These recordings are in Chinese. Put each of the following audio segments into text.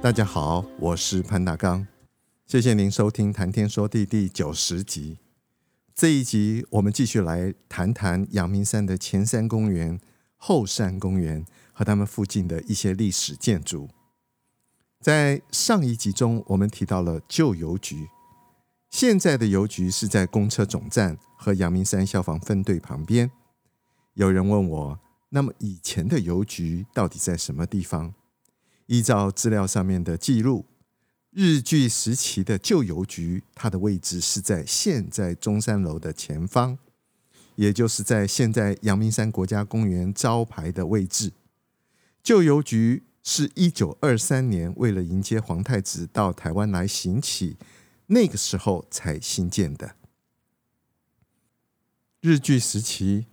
大家好，我是潘大刚，谢谢您收听《谈天说地》第九十集。这一集我们继续来谈谈阳明山的前山公园、后山公园和他们附近的一些历史建筑。在上一集中，我们提到了旧邮局，现在的邮局是在公车总站和阳明山消防分队旁边。有人问我，那么以前的邮局到底在什么地方？依照资料上面的记录，日据时期的旧邮局，它的位置是在现在中山楼的前方，也就是在现在阳明山国家公园招牌的位置。旧邮局是一九二三年为了迎接皇太子到台湾来行启，那个时候才兴建的。日据时期，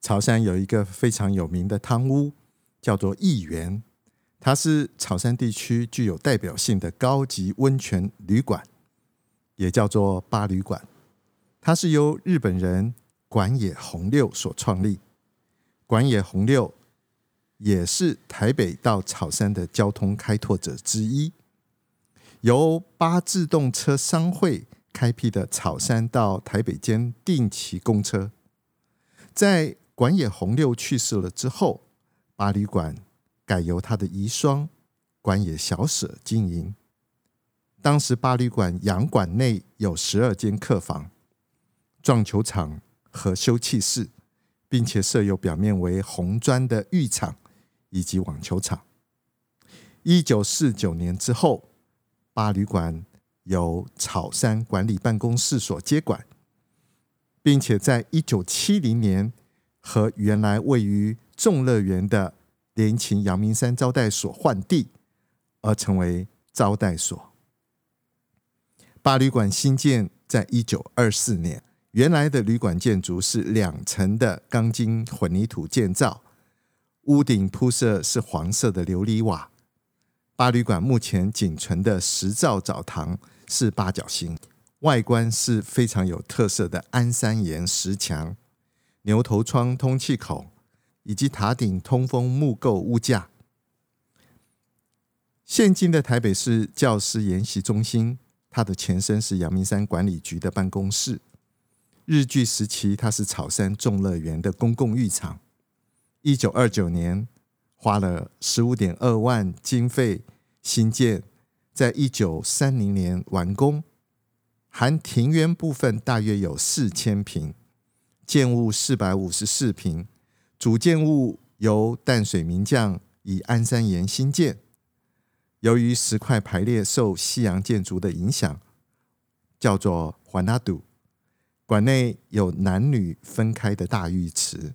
潮汕有一个非常有名的汤屋，叫做义园。它是草山地区具有代表性的高级温泉旅馆，也叫做八旅馆。它是由日本人管野弘六所创立。管野弘六也是台北到草山的交通开拓者之一。由八自动车商会开辟的草山到台北间定期公车，在管野弘六去世了之后，八旅馆。改由他的遗孀管野小舍经营。当时八旅馆洋馆内有十二间客房、撞球场和休憩室，并且设有表面为红砖的浴场以及网球场。一九四九年之后，八旅馆由草山管理办公室所接管，并且在一九七零年和原来位于众乐园的联勤阳明山招待所换地，而成为招待所。八旅馆新建在一九二四年，原来的旅馆建筑是两层的钢筋混凝土建造，屋顶铺设是黄色的琉璃瓦。八旅馆目前仅存的石造澡堂是八角形，外观是非常有特色的安山岩石墙、牛头窗通气口。以及塔顶通风木构屋架。现今的台北市教师研习中心，它的前身是阳明山管理局的办公室。日据时期，它是草山众乐园的公共浴场。一九二九年，花了十五点二万经费新建，在一九三零年完工，含庭园部分大约有四千坪，建物四百五十四坪。主建物由淡水名匠以安山岩兴建，由于石块排列受西洋建筑的影响，叫做环拉度。馆内有男女分开的大浴池，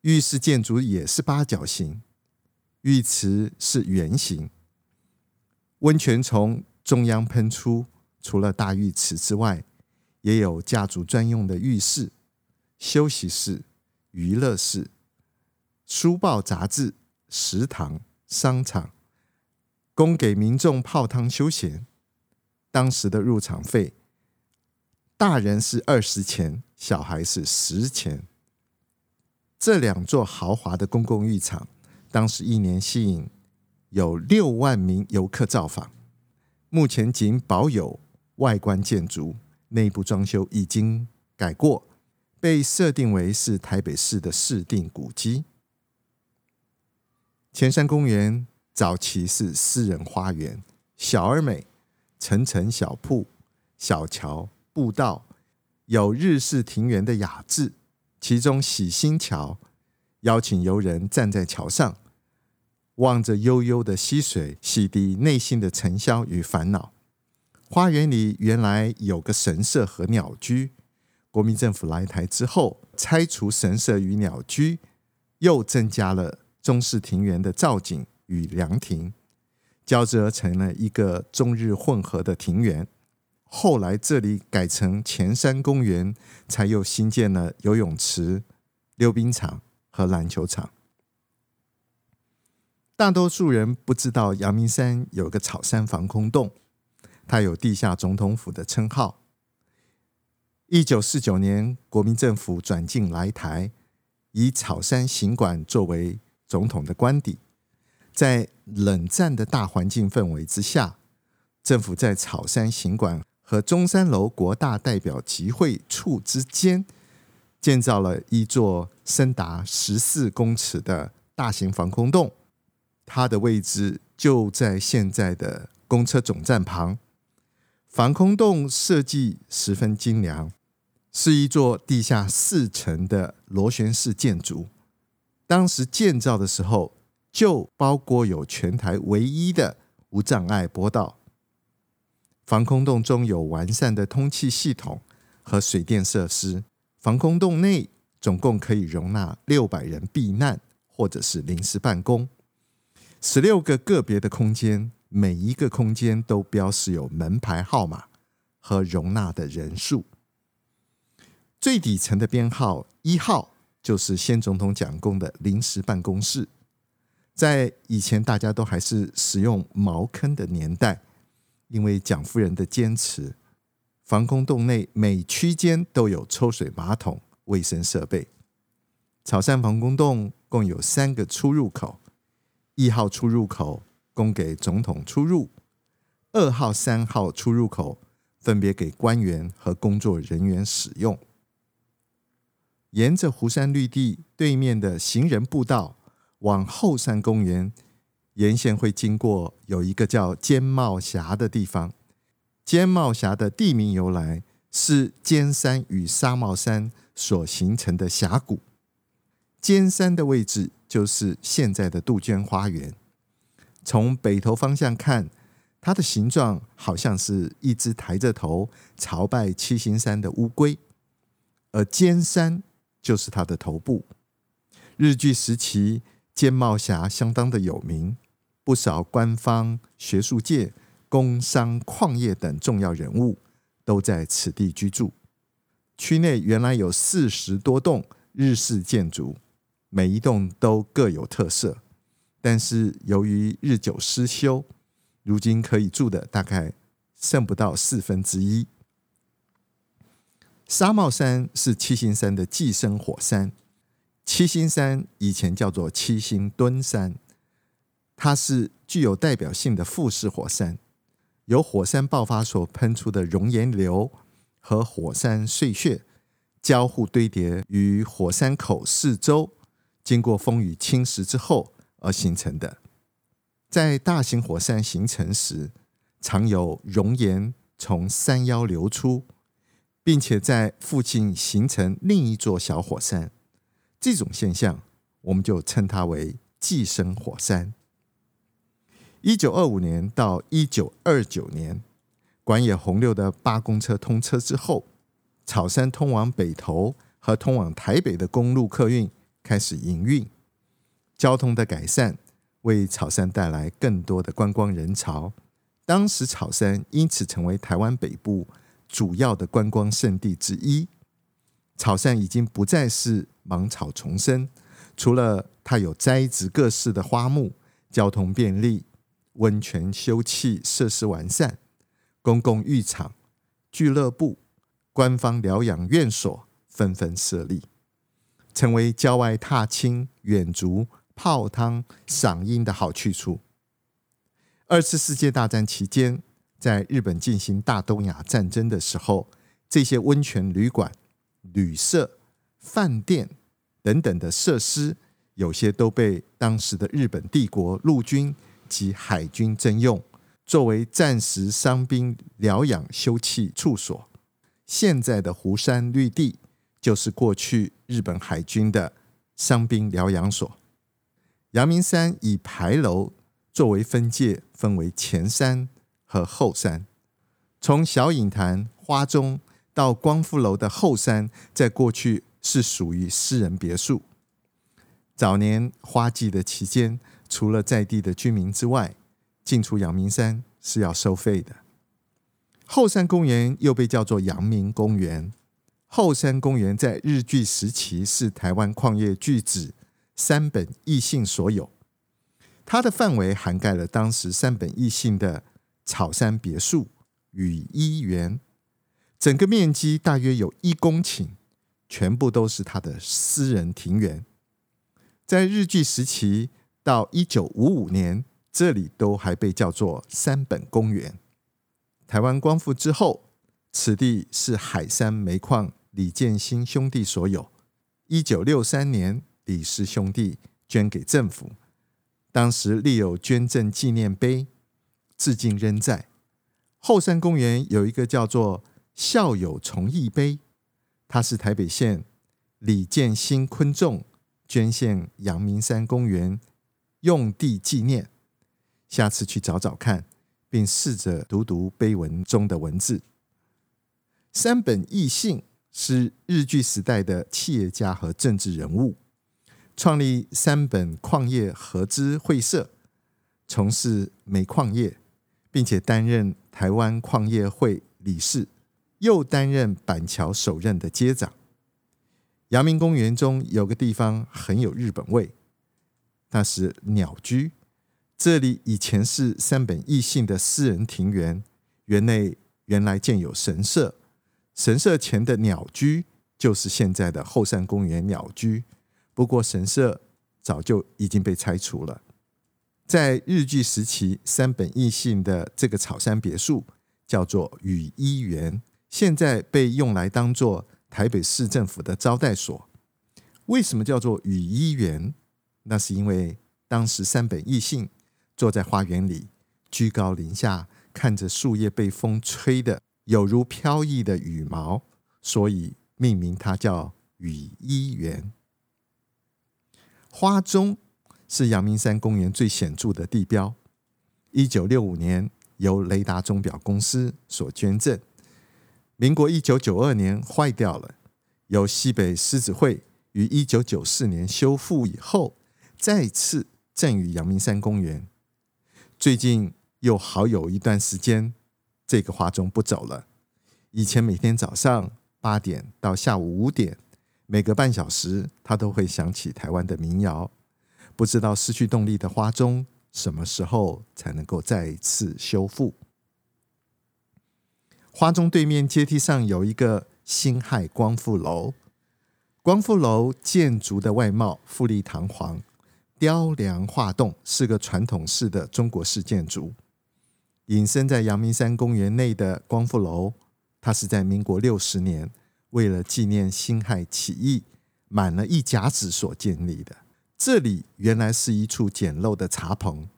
浴室建筑也是八角形，浴池是圆形，温泉从中央喷出。除了大浴池之外，也有家族专用的浴室、休息室。娱乐室、书报杂志、食堂、商场，供给民众泡汤休闲。当时的入场费，大人是二十钱，小孩是十钱。这两座豪华的公共浴场，当时一年吸引有六万名游客造访。目前仅保有外观建筑，内部装修已经改过。被设定为是台北市的市定古迹。前山公园早期是私人花园，小而美，层层小铺、小桥、步道，有日式庭园的雅致。其中喜心桥邀请游人站在桥上，望着悠悠的溪水，洗涤内心的尘嚣与烦恼。花园里原来有个神社和鸟居。国民政府来台之后，拆除神社与鸟居，又增加了中式庭园的造景与凉亭。交织而成了一个中日混合的庭园。后来这里改成前山公园，才又新建了游泳池、溜冰场和篮球场。大多数人不知道阳明山有个草山防空洞，它有地下总统府的称号。一九四九年，国民政府转进来台，以草山行馆作为总统的官邸。在冷战的大环境氛围之下，政府在草山行馆和中山楼国大代表集会处之间建造了一座深达十四公尺的大型防空洞，它的位置就在现在的公车总站旁。防空洞设计十分精良。是一座地下四层的螺旋式建筑。当时建造的时候，就包括有全台唯一的无障碍坡道。防空洞中有完善的通气系统和水电设施。防空洞内总共可以容纳六百人避难或者是临时办公。十六个个别的空间，每一个空间都标示有门牌号码和容纳的人数。最底层的编号一号就是先总统蒋公的临时办公室。在以前大家都还是使用茅坑的年代，因为蒋夫人的坚持，防空洞内每区间都有抽水马桶、卫生设备。草山防空洞共有三个出入口，一号出入口供给总统出入，二号、三号出入口分别给官员和工作人员使用。沿着湖山绿地对面的行人步道往后山公园沿线会经过有一个叫尖帽峡的地方。尖帽峡的地名由来是尖山与纱帽山所形成的峡谷。尖山的位置就是现在的杜鹃花园。从北头方向看，它的形状好像是一只抬着头朝拜七星山的乌龟，而尖山。就是它的头部。日据时期，尖帽峡相当的有名，不少官方、学术界、工商、矿业等重要人物都在此地居住。区内原来有四十多栋日式建筑，每一栋都各有特色，但是由于日久失修，如今可以住的大概剩不到四分之一。纱帽山是七星山的寄生火山。七星山以前叫做七星墩山，它是具有代表性的复式火山，由火山爆发所喷出的熔岩流和火山碎屑交互堆叠于火山口四周，经过风雨侵蚀之后而形成的。在大型火山形成时，常有熔岩从山腰流出。并且在附近形成另一座小火山，这种现象我们就称它为寄生火山。一九二五年到一九二九年，管野红六的八公车通车之后，草山通往北投和通往台北的公路客运开始营运，交通的改善为草山带来更多的观光人潮。当时草山因此成为台湾北部。主要的观光胜地之一，草山已经不再是芒草丛生，除了它有栽植各式的花木，交通便利，温泉休憩设施完善，公共浴场、俱乐部、官方疗养院所纷纷设立，成为郊外踏青、远足、泡汤、赏樱的好去处。二次世界大战期间，在日本进行大东亚战争的时候，这些温泉旅馆、旅社、饭店等等的设施，有些都被当时的日本帝国陆军及海军征用，作为战时伤兵疗养休憩处所。现在的湖山绿地就是过去日本海军的伤兵疗养所。阳明山以牌楼作为分界，分为前山。和后山，从小隐潭、花中到光复楼的后山，在过去是属于私人别墅。早年花季的期间，除了在地的居民之外，进出阳明山是要收费的。后山公园又被叫做阳明公园。后山公园在日据时期是台湾矿业巨子山本义信所有，它的范围涵盖了当时山本义信的草山别墅与一园，整个面积大约有一公顷，全部都是他的私人庭园。在日据时期到一九五五年，这里都还被叫做山本公园。台湾光复之后，此地是海山煤矿。李建新兄弟所有。一九六三年，李氏兄弟捐给政府，当时立有捐赠纪念碑，至今仍在。后山公园有一个叫做“校友崇义碑”，它是台北县李建兴昆仲捐献阳明山公园用地纪念。下次去找找看，并试着读读碑文中的文字。山本义信。是日据时代的企业家和政治人物，创立山本矿业合资会社，从事煤矿业，并且担任台湾矿业会理事，又担任板桥首任的街长。阳明公园中有个地方很有日本味，那是鸟居。这里以前是山本义信的私人庭园，园内原来建有神社。神社前的鸟居就是现在的后山公园鸟居，不过神社早就已经被拆除了。在日据时期，山本义信的这个草山别墅叫做羽衣园，现在被用来当做台北市政府的招待所。为什么叫做羽衣园？那是因为当时山本义信坐在花园里，居高临下，看着树叶被风吹的。有如飘逸的羽毛，所以命名它叫羽衣园。花中是阳明山公园最显著的地标。一九六五年由雷达钟表公司所捐赠，民国一九九二年坏掉了，由西北狮子会于一九九四年修复以后，再次赠予阳明山公园。最近又好有一段时间。这个花钟不走了。以前每天早上八点到下午五点，每隔半小时，它都会响起台湾的民谣。不知道失去动力的花钟什么时候才能够再次修复？花钟对面阶梯上有一个辛亥光复楼。光复楼建筑的外貌富丽堂皇，雕梁画栋，是个传统式的中国式建筑。隐身在阳明山公园内的光复楼，它是在民国六十年为了纪念辛亥起义满了一甲子所建立的。这里原来是一处简陋的茶棚，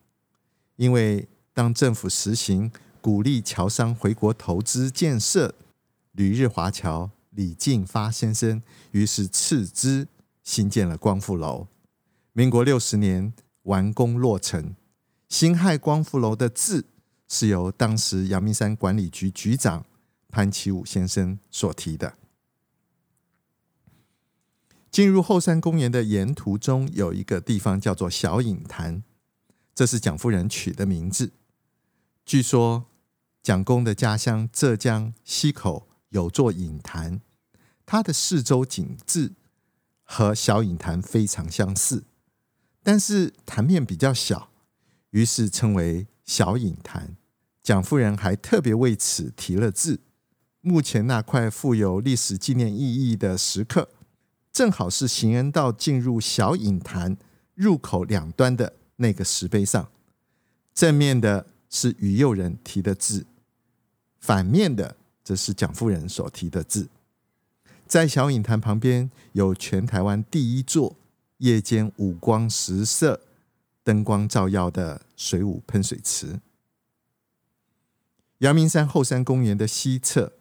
因为当政府实行鼓励侨商回国投资建设，旅日华侨李进发先生于是斥资新建了光复楼。民国六十年完工落成，辛亥光复楼的字。是由当时阳明山管理局局长潘其武先生所提的。进入后山公园的沿途中，有一个地方叫做小隐潭，这是蒋夫人取的名字。据说蒋公的家乡浙江溪口有座隐潭，它的四周景致和小隐潭非常相似，但是潭面比较小，于是称为小隐潭。蒋夫人还特别为此题了字。目前那块富有历史纪念意义的石刻，正好是行人道进入小隐潭入口两端的那个石碑上。正面的是于右任题的字，反面的则是蒋夫人所题的字。在小隐潭旁边有全台湾第一座夜间五光十色、灯光照耀的水舞喷水池。阳明山后山公园的西侧，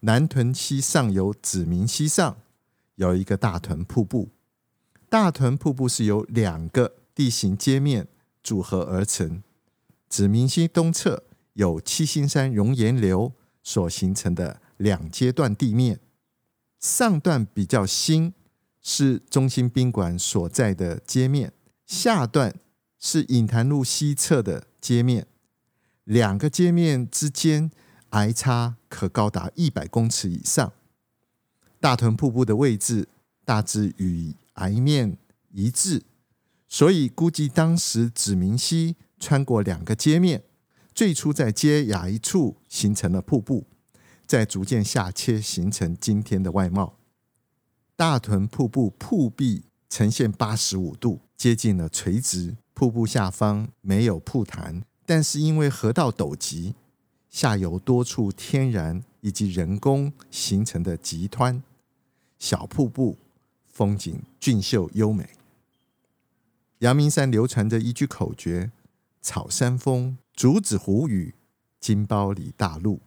南屯溪上游子明溪上有一个大屯瀑布。大屯瀑布是由两个地形接面组合而成。子明溪东侧有七星山熔岩流所形成的两阶段地面，上段比较新，是中心宾馆所在的街面；下段是隐潭路西侧的街面，两个街面之间崖差可高达一百公尺以上。大屯瀑布的位置大致与崖面一致，所以估计当时指明溪穿过两个街面，最初在街崖一处形成了瀑布，再逐渐下切形成今天的外貌。大屯瀑布瀑壁呈现八十五度，接近了垂直。瀑布下方没有瀑潭，但是因为河道陡急，下游多处天然以及人工形成的急湍小瀑布，风景俊秀优美。阳明山流传着一句口诀：“草山风，竹子湖雨，金包里大路。”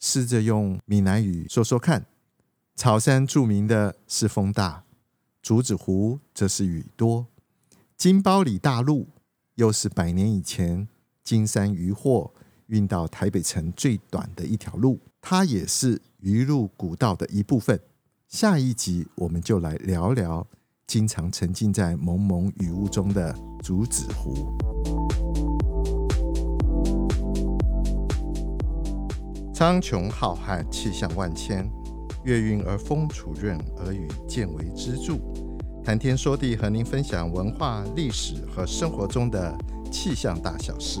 试着用闽南语说说看。草山著名的是风大，竹子湖则是雨多。金包里大路又是百年以前金山渔货运到台北城最短的一条路，它也是鱼路古道的一部分。下一集我们就来聊聊经常沉浸在蒙蒙雨雾中的竹子湖。苍穹浩瀚，气象万千，月晕而风础润，而雨见为支柱。谈天说地，和您分享文化、历史和生活中的气象大小事，